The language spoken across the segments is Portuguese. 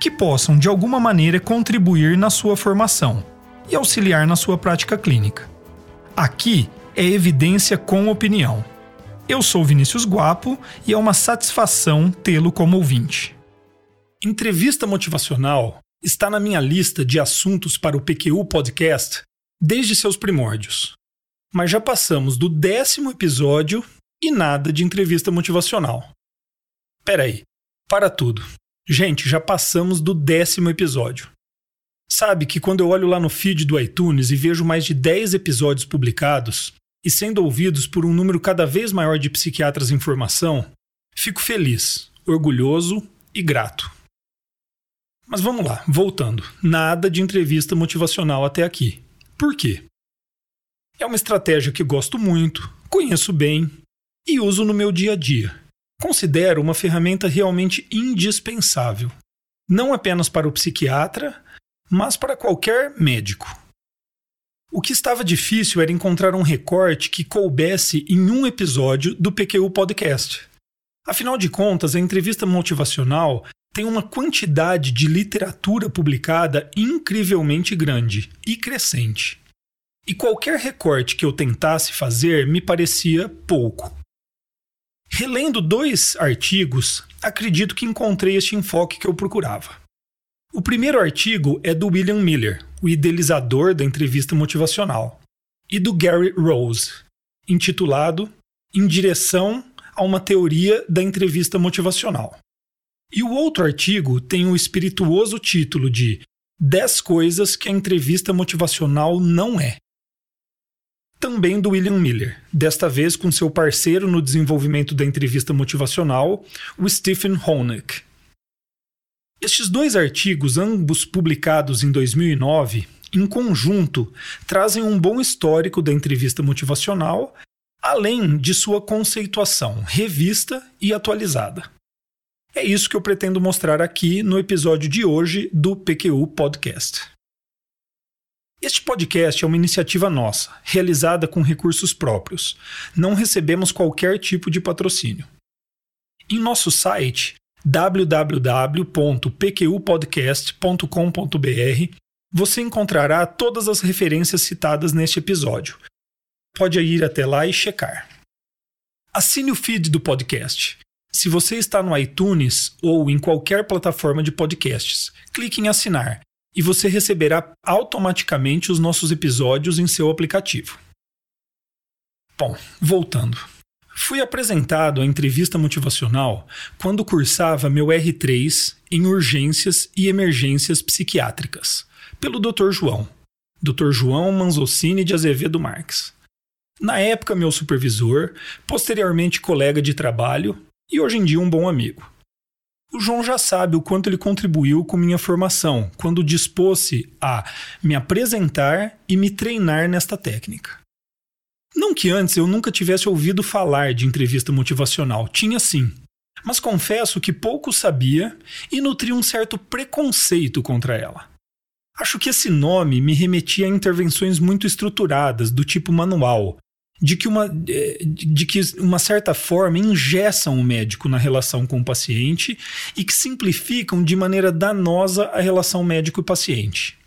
que possam de alguma maneira contribuir na sua formação e auxiliar na sua prática clínica. Aqui é evidência com opinião. Eu sou Vinícius Guapo e é uma satisfação tê-lo como ouvinte. Entrevista motivacional está na minha lista de assuntos para o PQU Podcast desde seus primórdios. Mas já passamos do décimo episódio e nada de entrevista motivacional. Peraí, para tudo. Gente, já passamos do décimo episódio. Sabe que quando eu olho lá no feed do iTunes e vejo mais de 10 episódios publicados e sendo ouvidos por um número cada vez maior de psiquiatras em formação, fico feliz, orgulhoso e grato. Mas vamos lá, voltando. Nada de entrevista motivacional até aqui. Por quê? É uma estratégia que gosto muito, conheço bem e uso no meu dia a dia. Considero uma ferramenta realmente indispensável, não apenas para o psiquiatra, mas para qualquer médico. O que estava difícil era encontrar um recorte que coubesse em um episódio do PQU Podcast. Afinal de contas, a entrevista motivacional tem uma quantidade de literatura publicada incrivelmente grande e crescente. E qualquer recorte que eu tentasse fazer me parecia pouco. Relendo dois artigos, acredito que encontrei este enfoque que eu procurava. O primeiro artigo é do William Miller, o idealizador da entrevista motivacional, e do Gary Rose, intitulado Em Direção a uma Teoria da Entrevista Motivacional. E o outro artigo tem o espirituoso título de 10 coisas que a entrevista motivacional não é também do William Miller, desta vez com seu parceiro no desenvolvimento da entrevista motivacional, o Stephen Honeck. Estes dois artigos, ambos publicados em 2009, em conjunto, trazem um bom histórico da entrevista motivacional, além de sua conceituação revista e atualizada. É isso que eu pretendo mostrar aqui no episódio de hoje do PQU Podcast. Este podcast é uma iniciativa nossa, realizada com recursos próprios. Não recebemos qualquer tipo de patrocínio. Em nosso site www.pqpodcast.com.br você encontrará todas as referências citadas neste episódio. Pode ir até lá e checar. Assine o feed do podcast. Se você está no iTunes ou em qualquer plataforma de podcasts, clique em assinar e você receberá automaticamente os nossos episódios em seu aplicativo. Bom, voltando. Fui apresentado à entrevista motivacional quando cursava meu R3 em urgências e emergências psiquiátricas, pelo Dr. João, Dr. João Manzocini de Azevedo Marques. Na época, meu supervisor, posteriormente colega de trabalho e hoje em dia um bom amigo. O João já sabe o quanto ele contribuiu com minha formação quando dispôs-se a me apresentar e me treinar nesta técnica. Não que antes eu nunca tivesse ouvido falar de entrevista motivacional, tinha sim, mas confesso que pouco sabia e nutria um certo preconceito contra ela. Acho que esse nome me remetia a intervenções muito estruturadas, do tipo manual, de que uma, é, de que uma certa forma engessam o médico na relação com o paciente e que simplificam de maneira danosa a relação médico e paciente.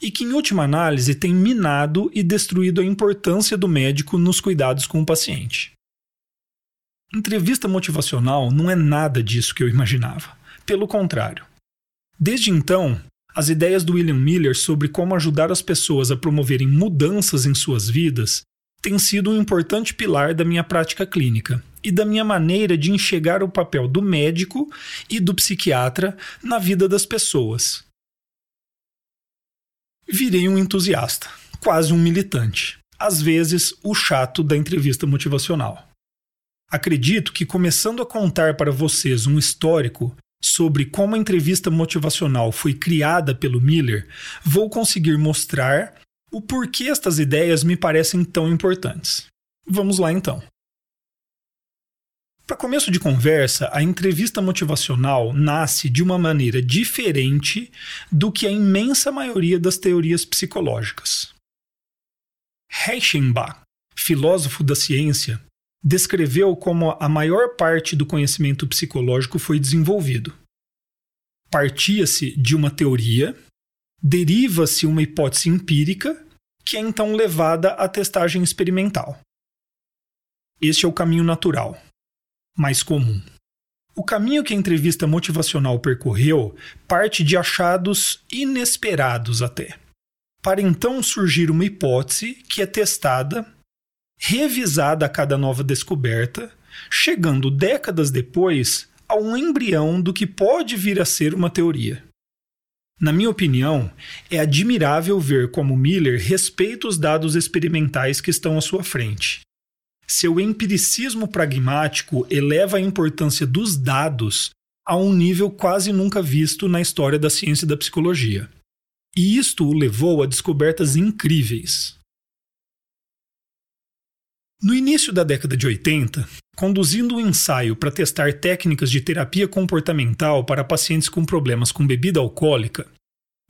E que, em última análise, tem minado e destruído a importância do médico nos cuidados com o paciente. Entrevista motivacional não é nada disso que eu imaginava. Pelo contrário. Desde então, as ideias do William Miller sobre como ajudar as pessoas a promoverem mudanças em suas vidas tem sido um importante pilar da minha prática clínica e da minha maneira de enxergar o papel do médico e do psiquiatra na vida das pessoas. Virei um entusiasta, quase um militante, às vezes o chato da entrevista motivacional. Acredito que começando a contar para vocês um histórico sobre como a entrevista motivacional foi criada pelo Miller, vou conseguir mostrar o porquê estas ideias me parecem tão importantes. Vamos lá então. Para começo de conversa, a entrevista motivacional nasce de uma maneira diferente do que a imensa maioria das teorias psicológicas. Reichenbach, filósofo da ciência, descreveu como a maior parte do conhecimento psicológico foi desenvolvido. Partia-se de uma teoria, deriva-se uma hipótese empírica, que é então levada à testagem experimental. Este é o caminho natural mais comum. O caminho que a entrevista motivacional percorreu parte de achados inesperados até, para então surgir uma hipótese que é testada, revisada a cada nova descoberta, chegando décadas depois a um embrião do que pode vir a ser uma teoria. Na minha opinião, é admirável ver como Miller respeita os dados experimentais que estão à sua frente seu empiricismo pragmático eleva a importância dos dados a um nível quase nunca visto na história da ciência e da psicologia. E isto o levou a descobertas incríveis. No início da década de 80, conduzindo um ensaio para testar técnicas de terapia comportamental para pacientes com problemas com bebida alcoólica,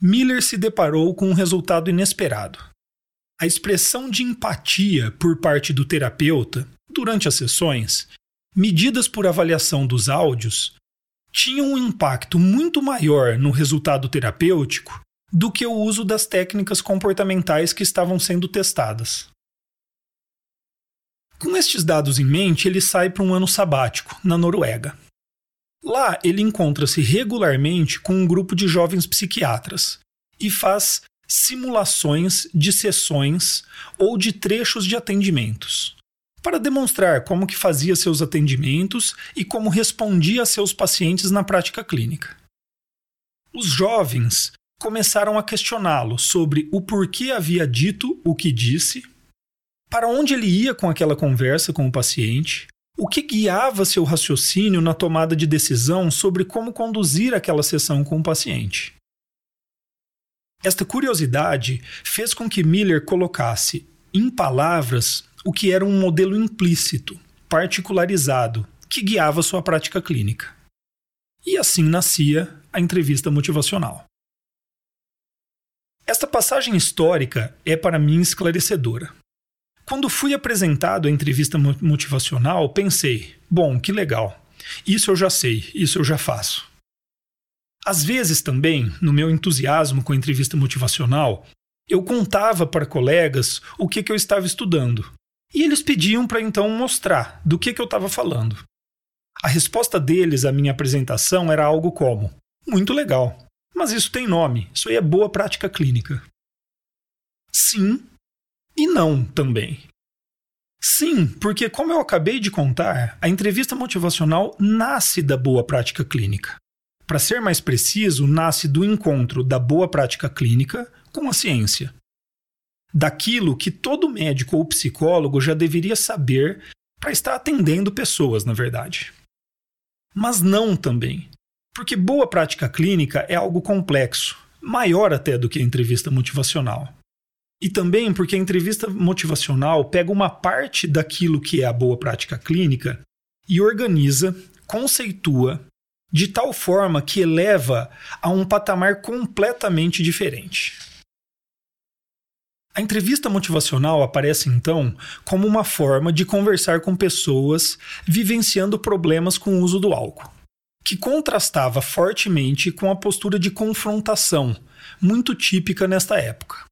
Miller se deparou com um resultado inesperado a expressão de empatia por parte do terapeuta durante as sessões, medidas por avaliação dos áudios, tinham um impacto muito maior no resultado terapêutico do que o uso das técnicas comportamentais que estavam sendo testadas. Com estes dados em mente, ele sai para um ano sabático, na Noruega. Lá, ele encontra-se regularmente com um grupo de jovens psiquiatras e faz simulações de sessões ou de trechos de atendimentos, para demonstrar como que fazia seus atendimentos e como respondia a seus pacientes na prática clínica. Os jovens começaram a questioná-lo sobre o porquê havia dito o que disse, para onde ele ia com aquela conversa com o paciente, o que guiava seu raciocínio na tomada de decisão sobre como conduzir aquela sessão com o paciente. Esta curiosidade fez com que Miller colocasse em palavras o que era um modelo implícito, particularizado, que guiava sua prática clínica. E assim nascia a entrevista motivacional. Esta passagem histórica é para mim esclarecedora. Quando fui apresentado à entrevista motivacional, pensei: bom, que legal. Isso eu já sei, isso eu já faço. Às vezes também, no meu entusiasmo com a entrevista motivacional, eu contava para colegas o que, que eu estava estudando. E eles pediam para então mostrar do que, que eu estava falando. A resposta deles à minha apresentação era algo como: Muito legal, mas isso tem nome, isso aí é boa prática clínica. Sim e não também. Sim, porque, como eu acabei de contar, a entrevista motivacional nasce da boa prática clínica. Para ser mais preciso, nasce do encontro da boa prática clínica com a ciência. Daquilo que todo médico ou psicólogo já deveria saber para estar atendendo pessoas, na verdade. Mas não também, porque boa prática clínica é algo complexo, maior até do que a entrevista motivacional. E também porque a entrevista motivacional pega uma parte daquilo que é a boa prática clínica e organiza, conceitua de tal forma que eleva a um patamar completamente diferente. A entrevista motivacional aparece então como uma forma de conversar com pessoas vivenciando problemas com o uso do álcool, que contrastava fortemente com a postura de confrontação, muito típica nesta época.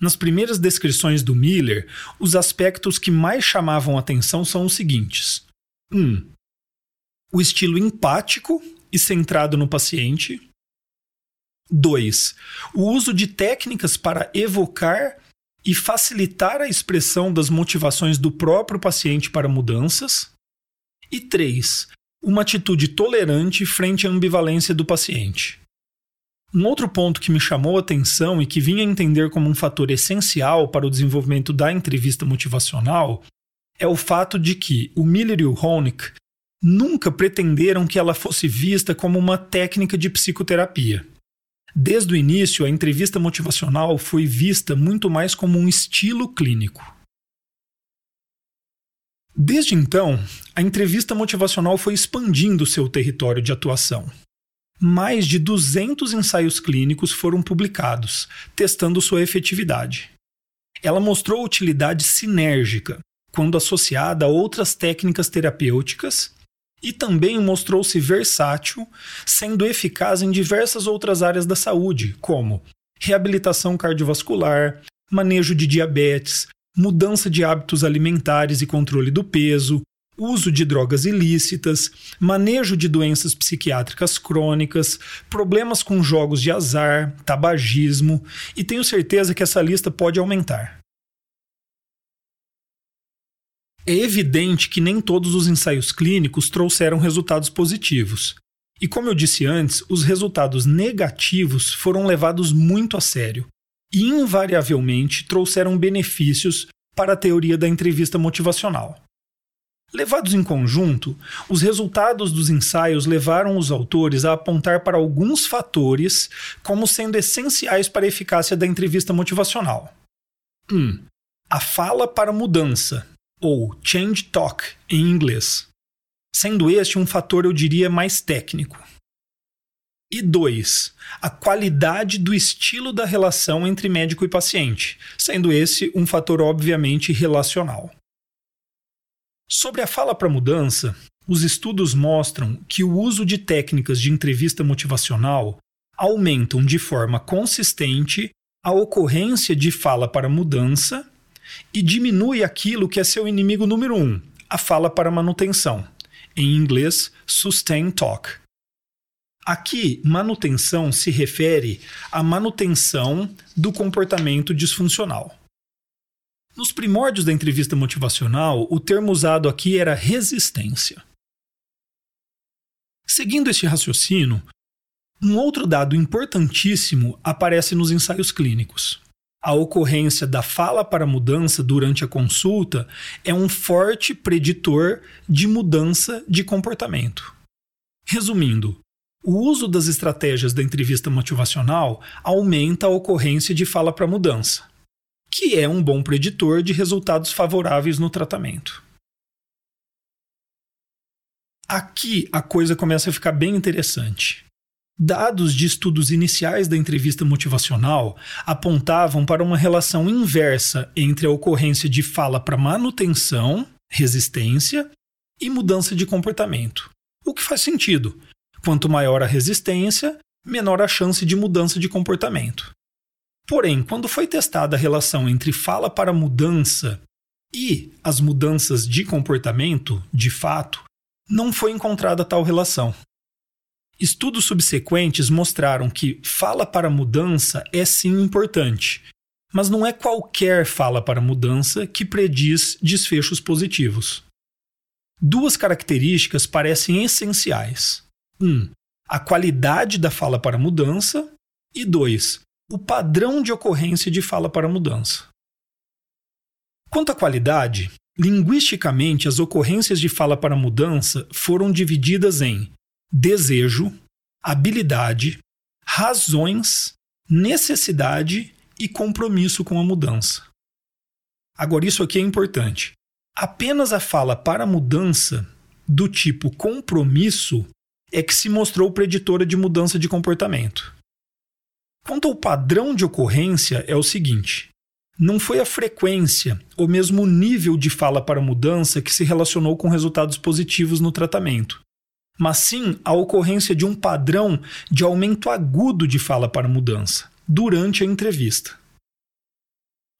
Nas primeiras descrições do Miller, os aspectos que mais chamavam atenção são os seguintes: 1. Um, o estilo empático e centrado no paciente. 2. O uso de técnicas para evocar e facilitar a expressão das motivações do próprio paciente para mudanças. E 3. Uma atitude tolerante frente à ambivalência do paciente. Um outro ponto que me chamou a atenção e que vinha a entender como um fator essencial para o desenvolvimento da entrevista motivacional é o fato de que o Miller e o Honig nunca pretenderam que ela fosse vista como uma técnica de psicoterapia. Desde o início, a entrevista motivacional foi vista muito mais como um estilo clínico. Desde então, a entrevista motivacional foi expandindo seu território de atuação. Mais de 200 ensaios clínicos foram publicados, testando sua efetividade. Ela mostrou utilidade sinérgica, quando associada a outras técnicas terapêuticas, e também mostrou-se versátil, sendo eficaz em diversas outras áreas da saúde, como reabilitação cardiovascular, manejo de diabetes, mudança de hábitos alimentares e controle do peso, uso de drogas ilícitas, manejo de doenças psiquiátricas crônicas, problemas com jogos de azar, tabagismo, e tenho certeza que essa lista pode aumentar. É evidente que nem todos os ensaios clínicos trouxeram resultados positivos. E como eu disse antes, os resultados negativos foram levados muito a sério e invariavelmente trouxeram benefícios para a teoria da entrevista motivacional. Levados em conjunto, os resultados dos ensaios levaram os autores a apontar para alguns fatores como sendo essenciais para a eficácia da entrevista motivacional. 1. Um, a fala para mudança, ou change talk em inglês, sendo este um fator, eu diria, mais técnico. E dois, a qualidade do estilo da relação entre médico e paciente, sendo esse um fator obviamente relacional. Sobre a fala para mudança, os estudos mostram que o uso de técnicas de entrevista motivacional aumentam de forma consistente a ocorrência de fala para mudança e diminui aquilo que é seu inimigo número um, a fala para manutenção. Em inglês, sustain talk. Aqui, manutenção se refere à manutenção do comportamento disfuncional. Nos primórdios da entrevista motivacional, o termo usado aqui era resistência. Seguindo este raciocínio, um outro dado importantíssimo aparece nos ensaios clínicos. A ocorrência da fala para mudança durante a consulta é um forte preditor de mudança de comportamento. Resumindo, o uso das estratégias da entrevista motivacional aumenta a ocorrência de fala para mudança que é um bom preditor de resultados favoráveis no tratamento. Aqui a coisa começa a ficar bem interessante. Dados de estudos iniciais da entrevista motivacional apontavam para uma relação inversa entre a ocorrência de fala para manutenção, resistência e mudança de comportamento. O que faz sentido. Quanto maior a resistência, menor a chance de mudança de comportamento. Porém, quando foi testada a relação entre fala para mudança e as mudanças de comportamento, de fato, não foi encontrada tal relação. Estudos subsequentes mostraram que fala para mudança é sim importante, mas não é qualquer fala para mudança que prediz desfechos positivos. Duas características parecem essenciais: um, a qualidade da fala para mudança, e dois, o padrão de ocorrência de fala para mudança. Quanto à qualidade, linguisticamente as ocorrências de fala para mudança foram divididas em desejo, habilidade, razões, necessidade e compromisso com a mudança. Agora, isso aqui é importante. Apenas a fala para mudança do tipo compromisso é que se mostrou preditora de mudança de comportamento. Quanto ao padrão de ocorrência, é o seguinte: não foi a frequência ou mesmo o nível de fala para mudança que se relacionou com resultados positivos no tratamento, mas sim a ocorrência de um padrão de aumento agudo de fala para mudança durante a entrevista.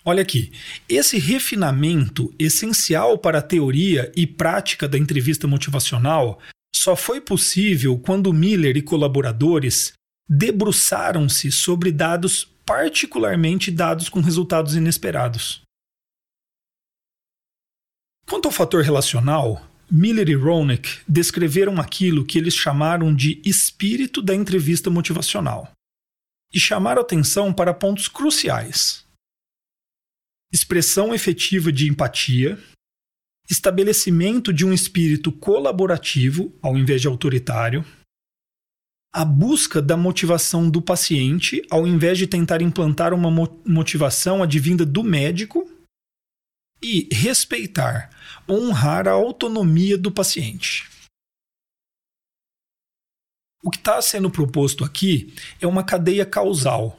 Olha aqui, esse refinamento essencial para a teoria e prática da entrevista motivacional só foi possível quando Miller e colaboradores debruçaram-se sobre dados, particularmente dados com resultados inesperados. Quanto ao fator relacional, Miller e Roenick descreveram aquilo que eles chamaram de espírito da entrevista motivacional e chamaram atenção para pontos cruciais: expressão efetiva de empatia, estabelecimento de um espírito colaborativo ao invés de autoritário, a busca da motivação do paciente ao invés de tentar implantar uma motivação advinda do médico e respeitar, honrar a autonomia do paciente. O que está sendo proposto aqui é uma cadeia causal,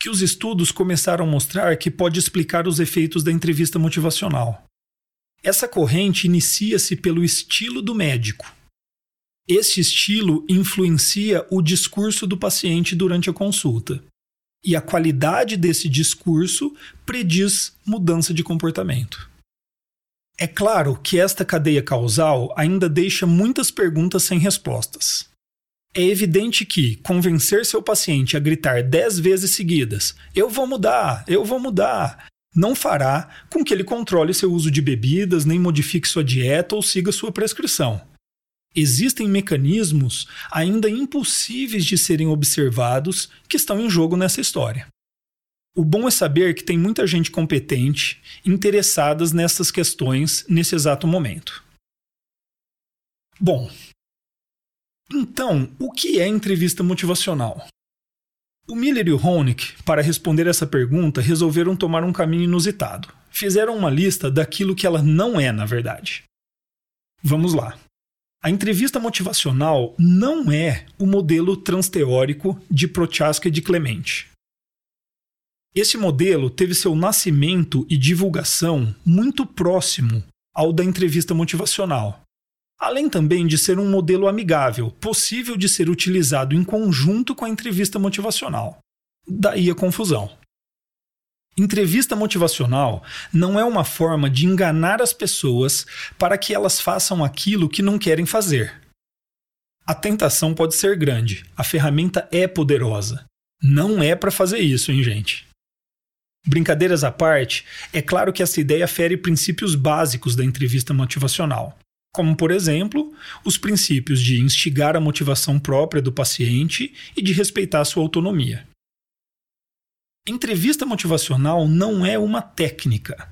que os estudos começaram a mostrar que pode explicar os efeitos da entrevista motivacional. Essa corrente inicia-se pelo estilo do médico. Este estilo influencia o discurso do paciente durante a consulta. E a qualidade desse discurso prediz mudança de comportamento. É claro que esta cadeia causal ainda deixa muitas perguntas sem respostas. É evidente que convencer seu paciente a gritar dez vezes seguidas: Eu vou mudar, eu vou mudar, não fará com que ele controle seu uso de bebidas, nem modifique sua dieta ou siga sua prescrição. Existem mecanismos ainda impossíveis de serem observados que estão em jogo nessa história. O bom é saber que tem muita gente competente interessadas nessas questões nesse exato momento. Bom, então, o que é entrevista motivacional? O Miller e o Honig, para responder essa pergunta, resolveram tomar um caminho inusitado. Fizeram uma lista daquilo que ela não é, na verdade. Vamos lá. A entrevista motivacional não é o modelo transteórico de Prochaska e de Clemente. Esse modelo teve seu nascimento e divulgação muito próximo ao da entrevista motivacional, Além também de ser um modelo amigável, possível de ser utilizado em conjunto com a entrevista motivacional. Daí a confusão. Entrevista motivacional não é uma forma de enganar as pessoas para que elas façam aquilo que não querem fazer. A tentação pode ser grande, a ferramenta é poderosa. Não é para fazer isso, hein, gente? Brincadeiras à parte, é claro que essa ideia fere princípios básicos da entrevista motivacional como, por exemplo, os princípios de instigar a motivação própria do paciente e de respeitar sua autonomia. Entrevista motivacional não é uma técnica.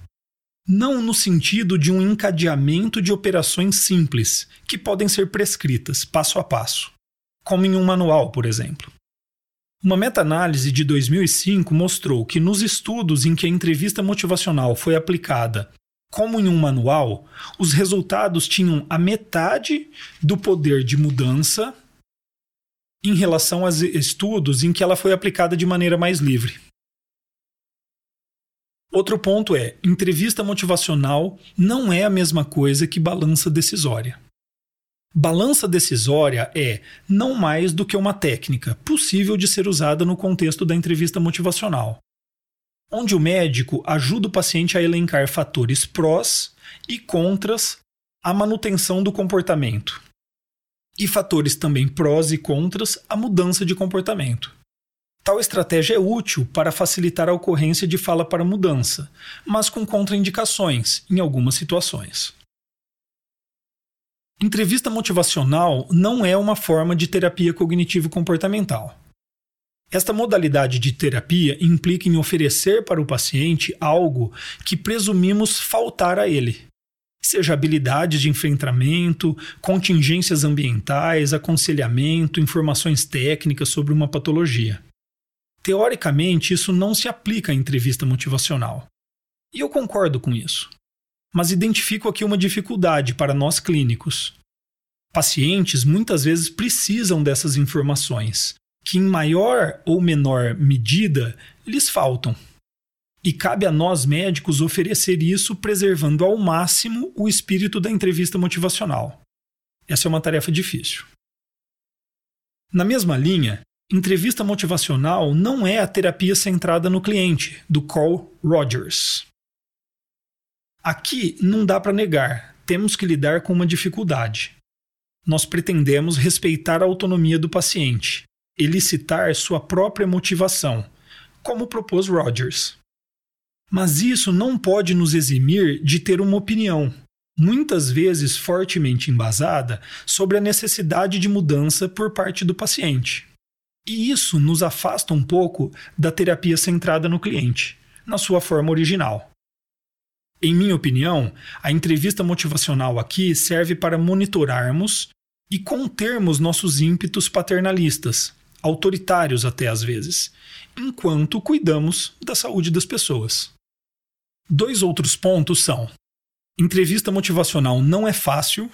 Não no sentido de um encadeamento de operações simples, que podem ser prescritas passo a passo, como em um manual, por exemplo. Uma meta-análise de 2005 mostrou que nos estudos em que a entrevista motivacional foi aplicada como em um manual, os resultados tinham a metade do poder de mudança em relação aos estudos em que ela foi aplicada de maneira mais livre. Outro ponto é: entrevista motivacional não é a mesma coisa que balança decisória. Balança decisória é não mais do que uma técnica possível de ser usada no contexto da entrevista motivacional onde o médico ajuda o paciente a elencar fatores prós e contras à manutenção do comportamento, e fatores também prós e contras à mudança de comportamento. Tal estratégia é útil para facilitar a ocorrência de fala para mudança, mas com contraindicações em algumas situações. Entrevista motivacional não é uma forma de terapia cognitivo-comportamental. Esta modalidade de terapia implica em oferecer para o paciente algo que presumimos faltar a ele, seja habilidades de enfrentamento, contingências ambientais, aconselhamento, informações técnicas sobre uma patologia. Teoricamente, isso não se aplica à entrevista motivacional. E eu concordo com isso. Mas identifico aqui uma dificuldade para nós clínicos. Pacientes muitas vezes precisam dessas informações, que, em maior ou menor medida, lhes faltam. E cabe a nós médicos oferecer isso preservando ao máximo o espírito da entrevista motivacional. Essa é uma tarefa difícil. Na mesma linha, entrevista motivacional não é a terapia centrada no cliente, do Carl Rogers. Aqui não dá para negar, temos que lidar com uma dificuldade. Nós pretendemos respeitar a autonomia do paciente, elicitar sua própria motivação, como propôs Rogers. Mas isso não pode nos eximir de ter uma opinião, muitas vezes fortemente embasada, sobre a necessidade de mudança por parte do paciente. E isso nos afasta um pouco da terapia centrada no cliente, na sua forma original. Em minha opinião, a entrevista motivacional aqui serve para monitorarmos e contermos nossos ímpetos paternalistas, autoritários até às vezes, enquanto cuidamos da saúde das pessoas. Dois outros pontos são: entrevista motivacional não é fácil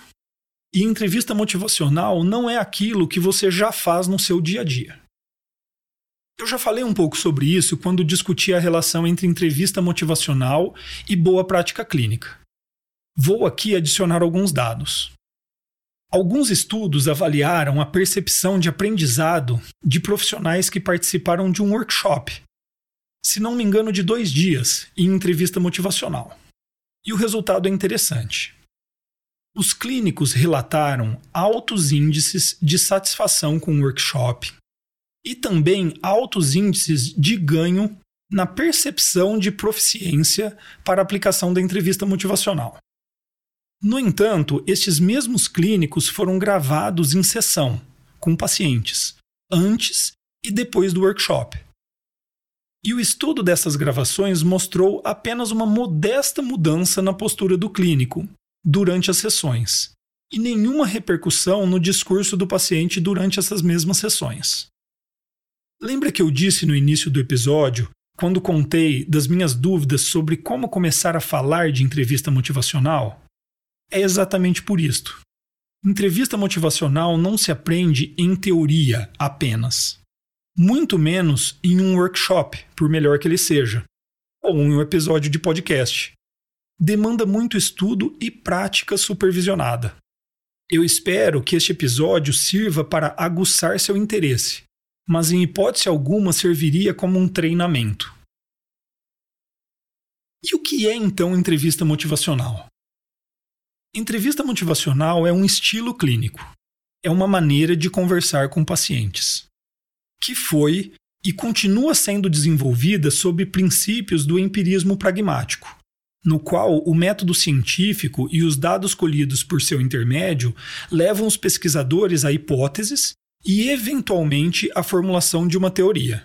e entrevista motivacional não é aquilo que você já faz no seu dia a dia. Eu já falei um pouco sobre isso quando discuti a relação entre entrevista motivacional e boa prática clínica. Vou aqui adicionar alguns dados. Alguns estudos avaliaram a percepção de aprendizado de profissionais que participaram de um workshop, se não me engano, de dois dias, em entrevista motivacional. E o resultado é interessante. Os clínicos relataram altos índices de satisfação com o workshop e também altos índices de ganho na percepção de proficiência para aplicação da entrevista motivacional. No entanto, estes mesmos clínicos foram gravados em sessão, com pacientes, antes e depois do workshop. E o estudo dessas gravações mostrou apenas uma modesta mudança na postura do clínico durante as sessões, e nenhuma repercussão no discurso do paciente durante essas mesmas sessões. Lembra que eu disse no início do episódio, quando contei das minhas dúvidas sobre como começar a falar de entrevista motivacional? É exatamente por isto. Entrevista motivacional não se aprende em teoria apenas. Muito menos em um workshop, por melhor que ele seja, ou em um episódio de podcast. Demanda muito estudo e prática supervisionada. Eu espero que este episódio sirva para aguçar seu interesse mas em hipótese alguma serviria como um treinamento. E o que é então entrevista motivacional? Entrevista motivacional é um estilo clínico. É uma maneira de conversar com pacientes, que foi e continua sendo desenvolvida sob princípios do empirismo pragmático, no qual o método científico e os dados colhidos por seu intermédio levam os pesquisadores a hipóteses e, eventualmente, a formulação de uma teoria.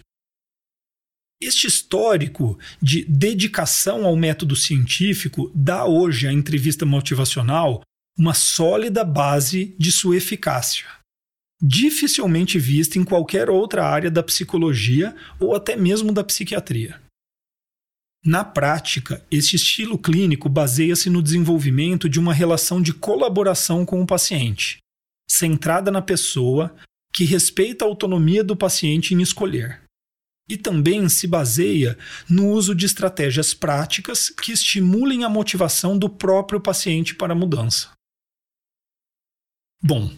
Este histórico de dedicação ao método científico dá hoje à entrevista motivacional uma sólida base de sua eficácia, dificilmente vista em qualquer outra área da psicologia ou até mesmo da psiquiatria. Na prática, este estilo clínico baseia-se no desenvolvimento de uma relação de colaboração com o paciente, centrada na pessoa, que respeita a autonomia do paciente em escolher. E também se baseia no uso de estratégias práticas que estimulem a motivação do próprio paciente para a mudança. Bom,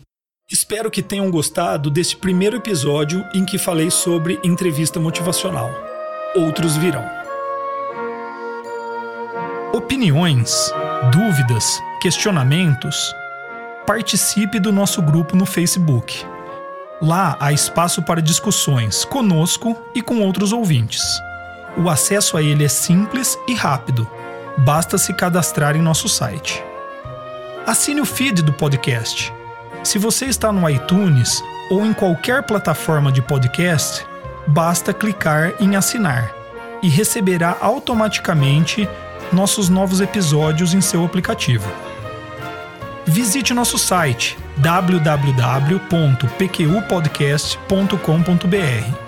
espero que tenham gostado desse primeiro episódio em que falei sobre entrevista motivacional. Outros virão. Opiniões, dúvidas, questionamentos? Participe do nosso grupo no Facebook Lá há espaço para discussões conosco e com outros ouvintes. O acesso a ele é simples e rápido. Basta se cadastrar em nosso site. Assine o feed do podcast. Se você está no iTunes ou em qualquer plataforma de podcast, basta clicar em assinar e receberá automaticamente nossos novos episódios em seu aplicativo. Visite nosso site www.pqpodcast.com.br.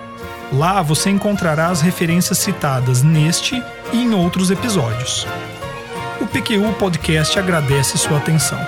Lá você encontrará as referências citadas neste e em outros episódios. O PQU Podcast agradece sua atenção.